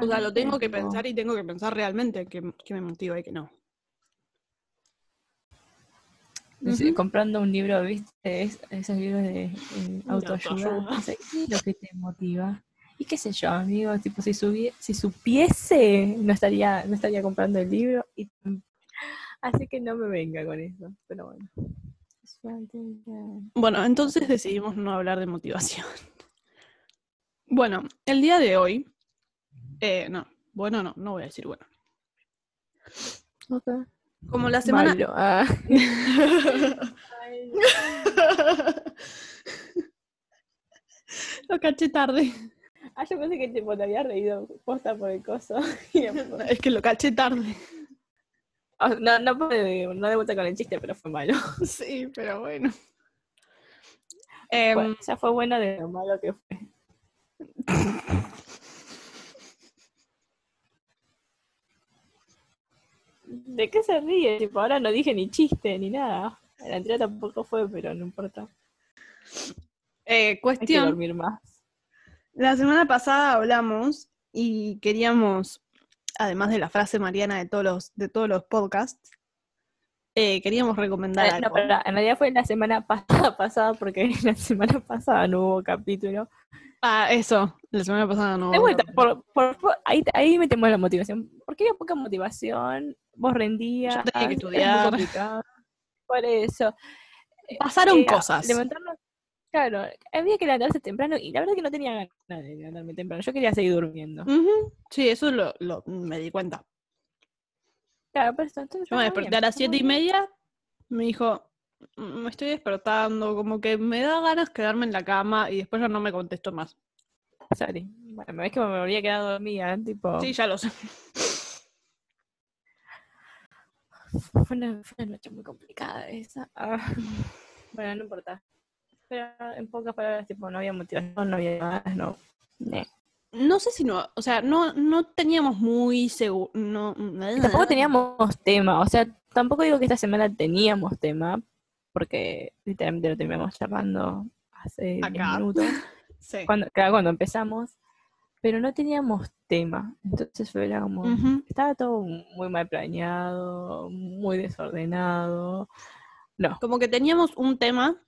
O sea, lo tengo que Tipo, pensar y tengo que pensar realmente qué, qué me motiva y qué no. comprando un libro, ¿viste? Es- esos libros de eh, autoayuda. ¿Qué es lo que te motiva? Y qué sé yo, amigo, tipo, si, subie- si supiese, no estaría, no estaría comprando el libro. Y, así que no me venga con eso, pero bueno. Bueno, entonces decidimos no hablar de motivación. Bueno, el día de hoy. eh, no, bueno, no, no voy a decir bueno. Ok. Como la semana. Malo, ah. Lo caché tarde. Ah, yo pensé que tipo, te había reído posta por el coso. Es que lo caché tarde. No, no, no de vuelta con el chiste, pero fue malo. Sí, pero bueno. Bueno, ya fue bueno de lo malo que fue. ¿De qué se ríe? Tipo, ahora no dije ni chiste ni nada. La anterior tampoco fue, pero no importa. eh, Hay que cuestión. dormir más. La semana pasada hablamos y queríamos, además de la frase mariana de todos los, de todos los podcasts, eh, queríamos recomendar Eh, algo. no, en realidad fue la semana pasada, pasada porque la semana pasada no hubo capítulo. Ah, eso, la semana pasada no. De vuelta, por, por- por- ahí, ahí metemos la motivación. Porque había poca motivación, vos rendías. Yo tenía que estudiar. Por eso. Pasaron Eh, cosas. Levantarnos, claro, había que levantarse temprano y la verdad que no tenía ganas de levantarme temprano. Yo quería seguir durmiendo. Sí, eso lo, lo- me di cuenta. Claro, por eso, entonces Yo me desperté bien, a las siete y media, me dijo, "Mm, me estoy despertando, como que me da ganas quedarme en la cama y después ya no me contestó más. Sorry. Bueno, me ves que me habría quedado dormida, tipo. Sí, ya lo sé. Fue una, fue una noche muy complicada esa. Ah, Bueno, no importa. Pero en pocas palabras, tipo, no había motivación, no había ganas, no. Sé si no, o sea, no, no teníamos muy seguro, no, y tampoco teníamos tema, o sea, tampoco digo que esta semana teníamos tema, porque literalmente lo terminamos charlando hace minutos, sí. cuando, cuando empezamos, pero no teníamos tema, entonces fue como, estaba todo muy mal planeado, muy desordenado, no. Como que teníamos un tema,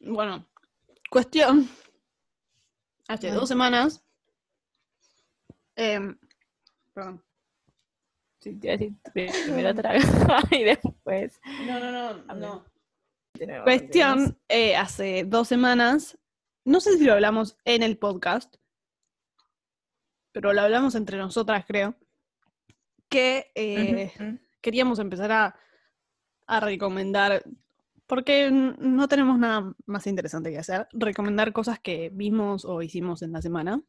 bueno, cuestión, hace dos semanas eh, perdón. Sí, te iba a decir primero traga y después. No, no, no, no. Cuestión, eh, hace dos semanas, no sé si lo hablamos en el podcast, pero lo hablamos entre nosotras, creo, que eh, queríamos empezar a, a recomendar, porque no tenemos nada más interesante que hacer, recomendar cosas que vimos o hicimos en la semana.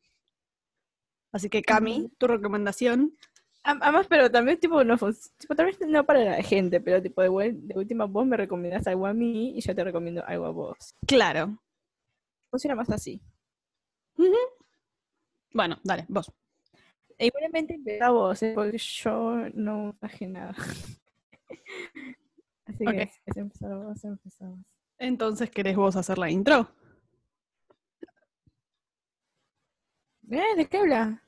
Así que, Cami, tu recomendación. Además, pero también, tipo, no, tipo, tal vez no para la gente, pero tipo, de, de última vos me recomiendas algo a mí y yo te recomiendo algo a vos. Claro. Funciona más así. Bueno, dale, vos. E igualmente empieza vos, ¿eh? porque yo no traje nada. así que es empezar vos. Entonces, ¿querés vos hacer la intro? ¿Eh? ¿De qué habla?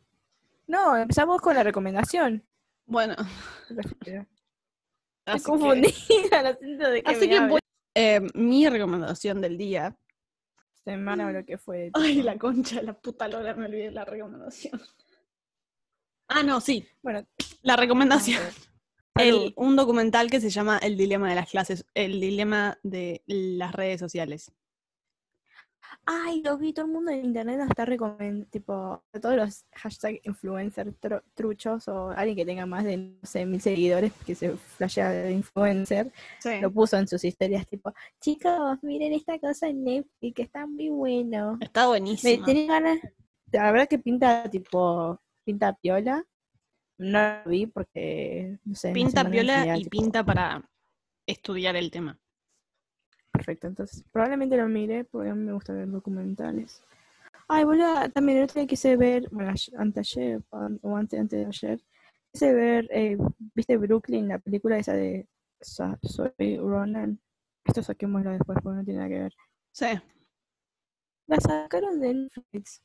No, empezamos con la recomendación. Bueno. Estoy confundida, lo de qué Así que eh, mi recomendación del día. Semana o lo que fue. Ay, la concha la puta lora, me olvidé la recomendación. Ah, no, sí. Bueno, la recomendación. El, un documental que se llama El dilema de las clases, el dilema de las redes sociales ay, lo vi, todo el mundo en internet está recomendando, tipo, todos los hashtag influencer truchos o alguien que tenga más de, no sé, mil seguidores que se flashea de influencer, lo puso en sus historias, tipo, chicos, miren esta cosa en Netflix, que está muy bueno. Está buenísimo. Me ganas, la verdad que pinta, tipo, pinta piola. No lo vi porque, no sé. Pinta piola y pinta para estudiar el tema perfecto. Entonces, probablemente lo mire porque a mí me gusta ver documentales. Ay, boludo, también el otro día quise ver, bueno, antes ayer, o antes, antes de ayer, quise ver, eh, ¿viste Brooklyn, la película esa de Soy Ronan? Esto saquémoslo después porque no tiene nada que ver. Sí. La sacaron de Netflix.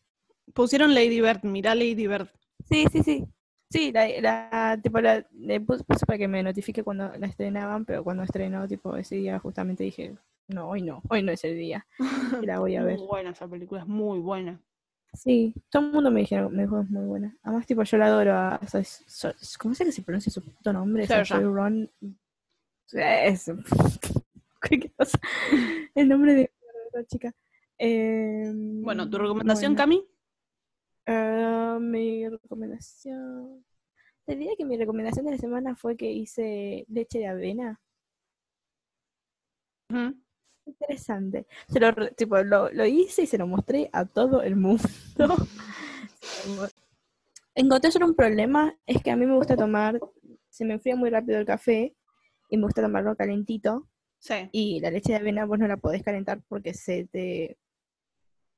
Pusieron Lady Bird, mira Lady Bird. Sí, sí, sí. Sí, la, la tipo, la, le puse para que me notifique cuando la estrenaban, pero cuando estrenó, tipo, ese día justamente dije, no, hoy no, hoy no es el día. la voy a ver. Muy buena esa película, es muy buena. Sí, todo el mundo me dijeron, me dijo es muy buena. Además, tipo, yo la adoro a, ¿cómo se que se pronuncia su puto nombre? Soy Ron. Es. El nombre de la chica. bueno, ¿tu recomendación, Cami? Ah, mi recomendación. Te diría que mi recomendación de la semana fue que hice leche de avena interesante. Se lo, tipo, lo, lo, hice y se lo mostré a todo el mundo. Encontré solo un problema, es que a mí me gusta tomar, se me enfría muy rápido el café y me gusta tomarlo calentito. Sí. Y la leche de avena vos no la podés calentar porque se te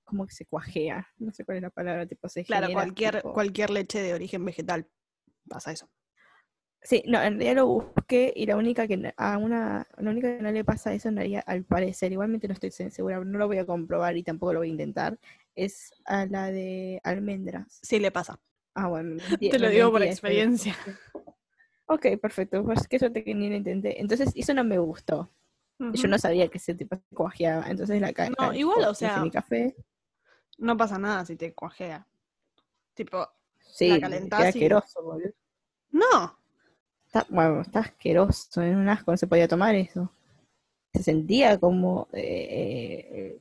como que se cuajea, no sé cuál es la palabra, tipo se Claro, cualquier, cualquier leche de origen vegetal pasa eso. Sí, no, en realidad lo busqué y la única que a una, la única que no le pasa eso en realidad, al parecer, igualmente no estoy segura, no lo voy a comprobar y tampoco lo voy a intentar, es a la de almendras. Sí le pasa. Ah, bueno. Te lo digo por experiencia. Ok, perfecto. Pues qué suerte que ni lo intenté. Entonces, eso no me gustó. Yo no sabía que ese tipo se cuajeaba. Entonces la No, igual, o sea. Mi café. No pasa nada si te cuajea. Tipo, sí, la calentás asqueroso, boludo. No, Está, bueno, está asqueroso, en un asco, no se podía tomar eso. Se sentía como. Eh, eh,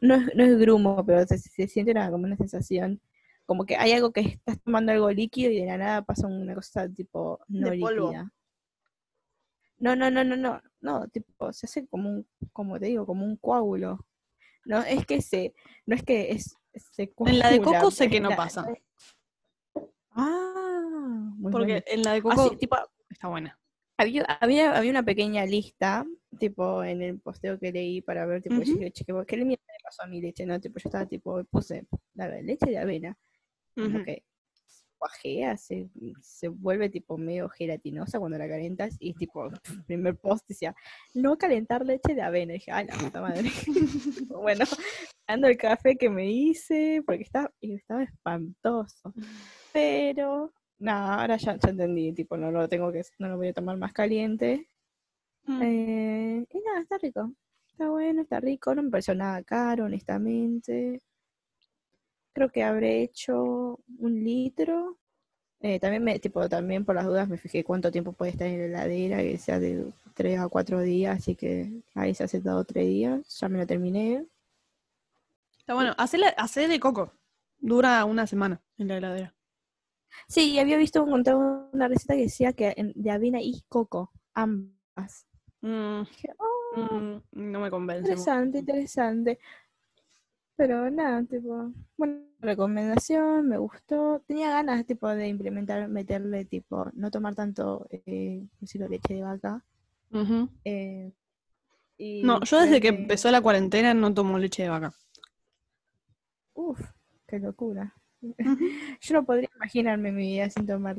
no, es, no es grumo, pero se, siente una, como una sensación. Como que hay algo que estás tomando algo líquido y de la nada pasa una cosa tipo no líquida. No, no, no, no, no, no, tipo, se hace como un, como te digo, como un coágulo. No, es que se, no es que es, se En la de coco sé que no pasa. Ah, muy Porque en la de coco tipo, está buena. Había, había, había una pequeña lista, tipo, en el posteo que leí para ver, tipo, ¿qué, le pasó a mi leche? No, tipo, yo estaba, tipo, puse la leche de avena. Ujú. que se, se vuelve tipo medio gelatinosa cuando la calentas y tipo, primer post decía, no calentar leche de avena. Y dije, ay, la puta madre. bueno, dando el café que me hice, porque estaba, estaba espantoso. Pero, nada, ahora ya, ya entendí, tipo, no lo tengo que, no lo voy a tomar más caliente. Mm. Eh, y nada, está rico. Está bueno, está rico. No me pareció nada caro, honestamente. Creo que habré hecho un litro. Eh, también me, tipo, también por las dudas me fijé cuánto tiempo puede estar en la heladera, que sea de 3 a 4 días, así que ahí se hace todo 3 días. Ya me lo terminé. Está bueno. Hacé, hacé de coco. Dura una semana en la heladera. Sí, había visto encontrar una receta que decía que de avena y coco, ambas. Mm, Dije, "Oh, mm, no me convence. mucho. Interesante, interesante. Pero nada, tipo, buena recomendación, me gustó. Tenía ganas, tipo, de implementar, meterle, tipo, no tomar tanto, eh, ¿cómo decirlo? leche de vaca. Eh, y No, yo desde que empezó la cuarentena no tomo leche de vaca. Uf, qué locura. Yo no podría imaginarme mi vida sin tomar,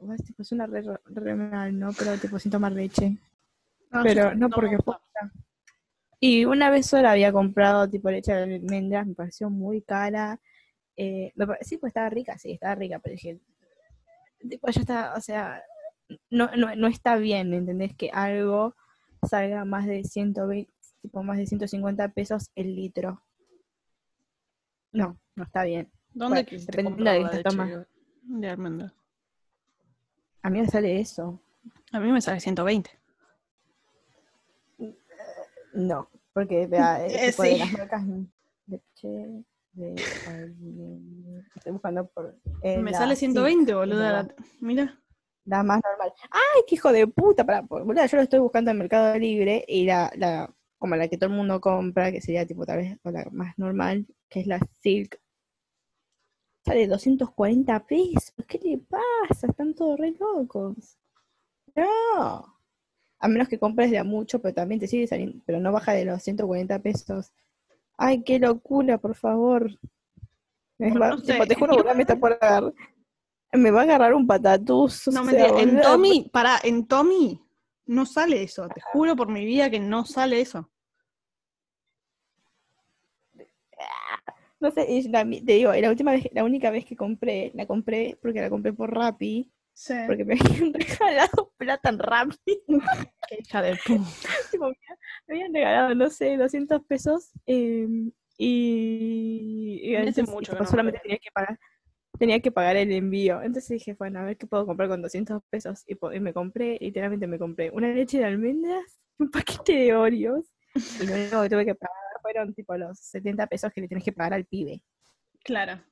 Uy, tipo, suena re, re mal, ¿no? Pero, tipo, sin tomar leche. No, Pero no porque gusta. Y una vez sola había comprado tipo leche de almendras, me pareció muy cara. Eh, sí, pues estaba rica, sí, estaba rica, pero dije, tipo, ya está, o sea, no, no, no está bien, ¿entendés? Que algo salga más de 120, tipo más de 150 pesos el litro. No, no está bien. ¿Dónde Bueno, comprar de de, de almendras? A mí me sale eso. A mí me sale 120. No, porque vea, Eh, tipo de sí. las marcas leche de. Estoy buscando por. eh, me la sale Silk, 120, boluda. ¿verdad? la- Mira. La más normal. ¡Ay, qué hijo de puta! Para, boluda, yo lo estoy buscando en Mercado Libre y la, la, como la que todo el mundo compra, que sería tipo tal vez la más normal, que es la Silk. Sale 240 pesos. ¿Qué le pasa? Están todos re locos. No. A menos que compres de a mucho, pero también te sigue saliendo, pero no baja de los 140 pesos. Ay, qué locura, por favor. Me Bueno, va- no sé, tipo, te juro, boluda, me está por agarrar. Me va a agarrar un patatús. No, mentira. En Tommy, pará, en Tommy no sale eso. Te juro por mi vida que no sale eso. No sé, la te digo, la última vez, la única vez que compré, la compré porque la compré por Rappi, Sí. porque me habían regalado plata en Rappi. Qué hija de puta. Me habían regalado, no sé, 200 pesos eh, y, y Hace entonces, mucho no me solamente tenía que pagar tenía que pagar el envío. Entonces dije, bueno, a ver qué puedo comprar con 200 pesos. Y me compré, literalmente me compré una leche de almendras, un paquete de Oreos. Y lo único que tuve que pagar fueron tipo los 70 pesos que le tienes que pagar al pibe. Claro.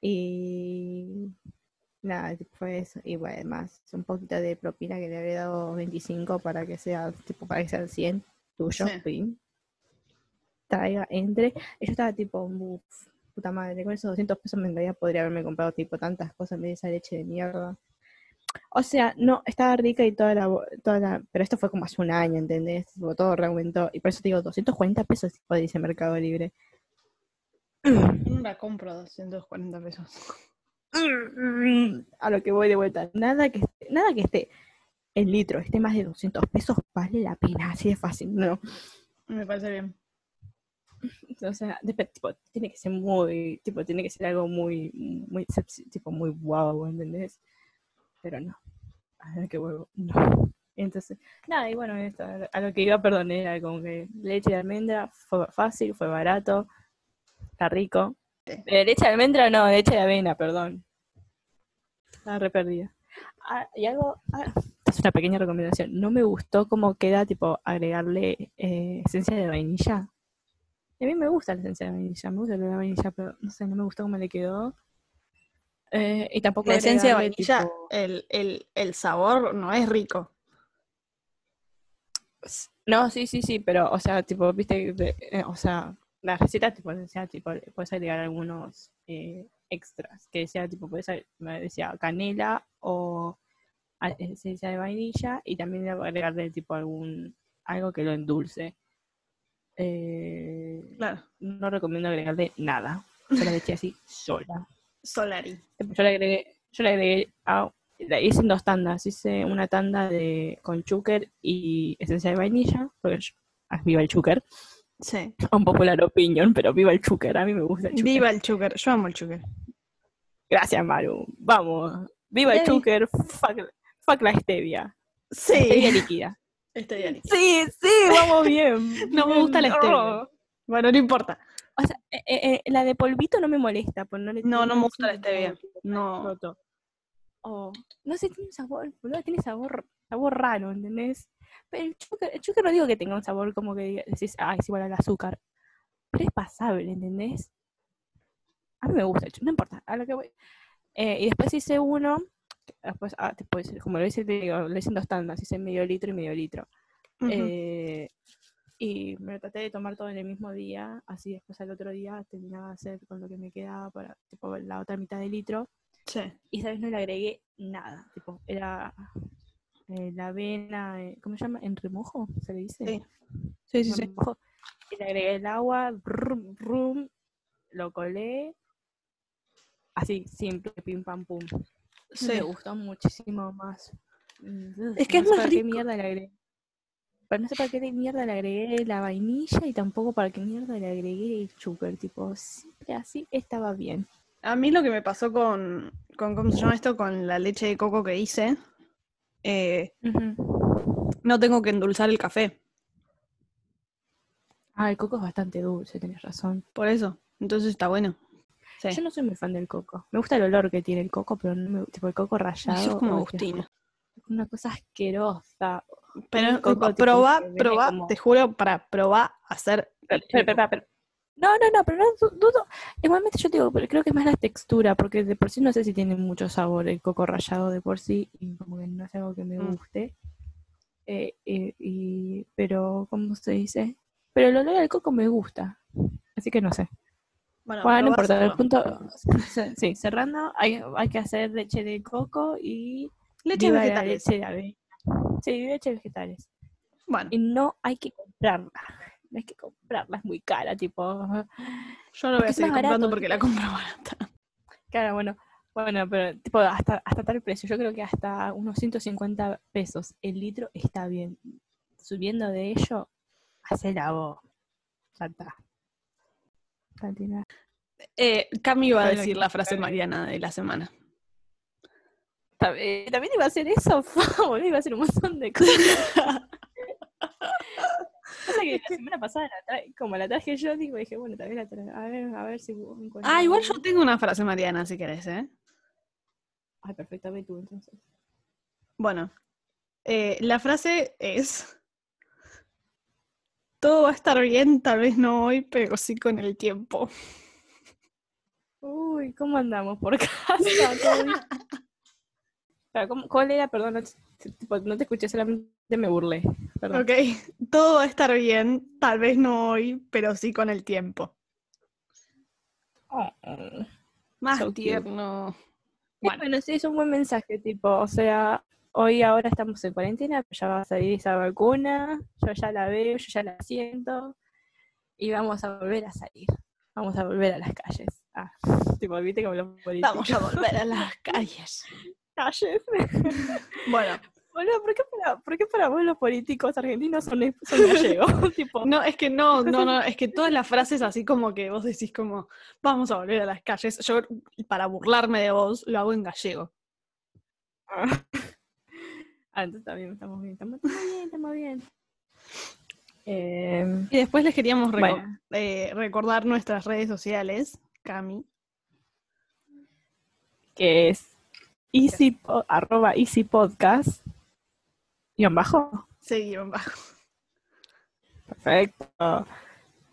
Y nada, eso. Y bueno, además, un poquito de propina que le había dado 25 para que sea, tipo, para que sean 100 tuyo. Sí. pin. Traiga, entre. Yo estaba tipo, "Uf, puta madre, con esos 200 pesos en realidad podría haberme comprado tipo tantas cosas en vez de esa leche de mierda. O sea, no, estaba rica y toda la, toda la, pero esto fue como hace un año, ¿entendés? Tipo, todo reaumentó. Y por eso te digo, 240 pesos, tipo, dice Mercado Libre. No la compro a 240 pesos. A lo que voy de vuelta. Nada que esté, nada que esté el litro, esté más de 200 pesos, vale la pena, así de fácil, no. Me parece bien. O sea, tipo, tiene que ser muy, tipo, tiene que ser algo muy, muy, tipo, muy guau, ¿entendés? Pero no. A ver qué huevo, no. Entonces, nada, y bueno, esto, a lo- a lo que iba, perdón, era como que leche de almendra fue fácil, fue barato, está rico. Sí. Eh, leche de almendra, no, leche de avena, perdón. Estaba re perdida. Ah, y algo, ah, esta es una pequeña recomendación. No me gustó cómo queda, tipo, agregarle eh, esencia de vainilla. A mí me gusta la esencia de vainilla, me gusta la vainilla, pero no sé, no me gustó cómo le quedó. Eh, y tampoco La esencia de vainilla, tipo, el, el, el sabor no es rico. No, sí, sí, sí, pero, o sea, tipo, viste, de- eh, o sea, la receta, tipo, decía, tipo, puedes agregar algunos eh, extras, que decía, tipo, puedes, decía canela o esencia de vainilla y también agregarle, tipo, algún, algo que lo endulce. Eh, Claro. no recomiendo agregarle nada. Yo la eché así sola. Solari. Yo le agregué, yo le agregué, ah, hice en dos tandas. Hice una tanda de con chúquer y esencia de vainilla, porque yo- viva el chúquer. Sí. Un popular opinion, pero viva el chúquer. A mí me gusta el chúquer. Viva el chucker. Yo amo el chucker. Gracias, Maru. Vamos. Viva el chúquer. Fuck, fuck la stevia. Sí. Stevia líquida. Estoy bien. Sí, sí, vamos bien. No me gusta la stevia. Oh. Bueno, no importa. O sea, eh, eh, eh, la de polvito no me molesta. Pues no, le No, no me gusta la stevia. No. Roto. Oh, no sé, tiene un sabor, boludo, tiene sabor, sabor raro, ¿entendés? Pero el chúcar, el chúcar no digo que tenga un sabor como que decís, ah, es igual al azúcar. Pero es pasable, ¿entendés? A mí me gusta el chúcar, no importa, a lo que voy. Eh, y después hice uno, después, ah, como lo hice, digo, lo hice en dos tandas, hice medio litro y medio litro. Eh, y me lo traté de tomar todo en el mismo día, así después al otro día terminaba de hacer con lo que me quedaba para tipo, la otra mitad de litro. Sí. Y esa vez no le agregué nada, tipo, era eh, la avena, eh, ¿cómo se llama? ¿En remojo? ¿Se le dice? Sí. Sí, sí. Y le agregué el agua, brum, brum, lo colé, así, simple, pim pam pum. Sí. Me gustó muchísimo más. Mm, Es que no es sé más para qué mierda le agregué. Pero no sé para qué de mierda le agregué la vainilla y tampoco para qué mierda le agregué el chúcar. Tipo, siempre así estaba bien. A mí lo que me pasó con, con ¿cómo se llama esto? Con la leche de coco que hice, eh, no tengo que endulzar el café, Ah, el coco es bastante dulce, tenés razón. por eso. Entonces está bueno. Sí. Yo no soy muy fan del coco. Me gusta el olor que tiene el coco, pero no me, tipo el coco rallado. Eso es como Agustina. Es una cosa asquerosa. Pero coco, tipo, probá, probá, como- te juro, para probar hacer. Pero- pero- pero- No, no, no, pero no du- dudo. Igualmente yo digo, pero creo que es más la textura, porque de por sí no sé si tiene mucho sabor el coco rallado de por sí, y como que no es algo que me Mm. guste. Eh, eh, y, pero, ¿cómo se dice? Pero el olor al coco me gusta. Así que no sé. Bueno, Bueno, no importa. El punto, sí, cerrando, hay, hay que hacer leche de coco y Leche vegetales. leche de avena. Sí, leche vegetales. Bueno, Y no hay que comprarla. No hay que comprarla, es muy cara, tipo. yo lo voy a es seguir comprando porque la compro barata. Claro, bueno, bueno, pero tipo hasta, hasta tal precio. Yo creo que hasta unos 150 pesos el litro está bien. Subiendo de ello, hacela vos. Ya está. Eh, Cami iba a decir la frase mariana de la semana. Eh, También iba a hacer eso, boludo, iba a hacer un montón de cosas. Pasa que la semana pasada, la como la traje yo, digo, dije, bueno, también la traje. A ver, a ver si encuentro Ah, igual yo tengo una frase mariana, si querés, ¿eh? Ay, perfecto, ve tú entonces. Bueno, eh, la frase es: Todo va a estar bien, tal vez no hoy, pero sí con el tiempo. Uy, ¿cómo andamos por casa? ¿Todo bien? Espera, ¿cómo- ¿Cuál era? Perdón, no, te- tipo, no te escuché, solamente me burlé. Perdón. Ok, todo va a estar bien, tal vez no hoy, pero sí con el tiempo. Oh. Más So tierno. Bueno. Bueno, sí, es un buen mensaje, tipo, o sea, hoy ahora estamos en cuarentena, pero ya va a salir esa vacuna, yo ya la veo, yo ya la siento, y vamos a volver a salir, vamos a volver a las calles. Ah, tipo, viste como los políticos. vamos a volver a las calles. Calles. Bueno, Boludo, ¿por qué para, por qué para vos los políticos argentinos son, son gallegos? tipo, no, es que no, no, no, es que todas las frases así como que vos decís como, vamos a volver a las calles, yo para burlarme de vos lo hago en gallego. Ah, entonces también estamos bien, estamos, estamos bien, estamos bien. Eh, Y después les queríamos reco- bueno, eh, recordar nuestras redes sociales, Cami. que es easy, arroba easy podcast, guion bajo. Seguimos bajo. Perfecto.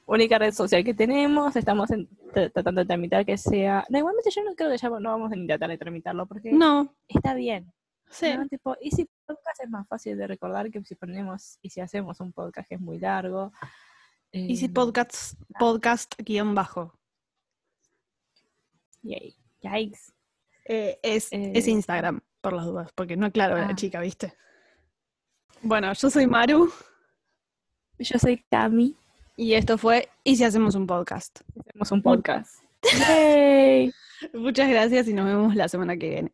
Única red social que tenemos, estamos en- tratando de tramitar que sea... No, igualmente yo no creo que ya no vamos a intentar de tramitarlo porque No, está bien. sí. ¿no? Tipo, Easy Podcast es más fácil de recordar que si ponemos y si hacemos un podcast que es muy largo. Easy eh, Podcast, podcast guion bajo. yay, yikes. Eh, es, es Eh, Instagram, por las dudas, porque no aclaro a la ah. chica, ¿viste? Bueno, yo soy Maru Yo soy Cami, y esto fue ¿Y si hacemos un podcast? hacemos un podcast. Yay. Muchas gracias y nos vemos la semana que viene.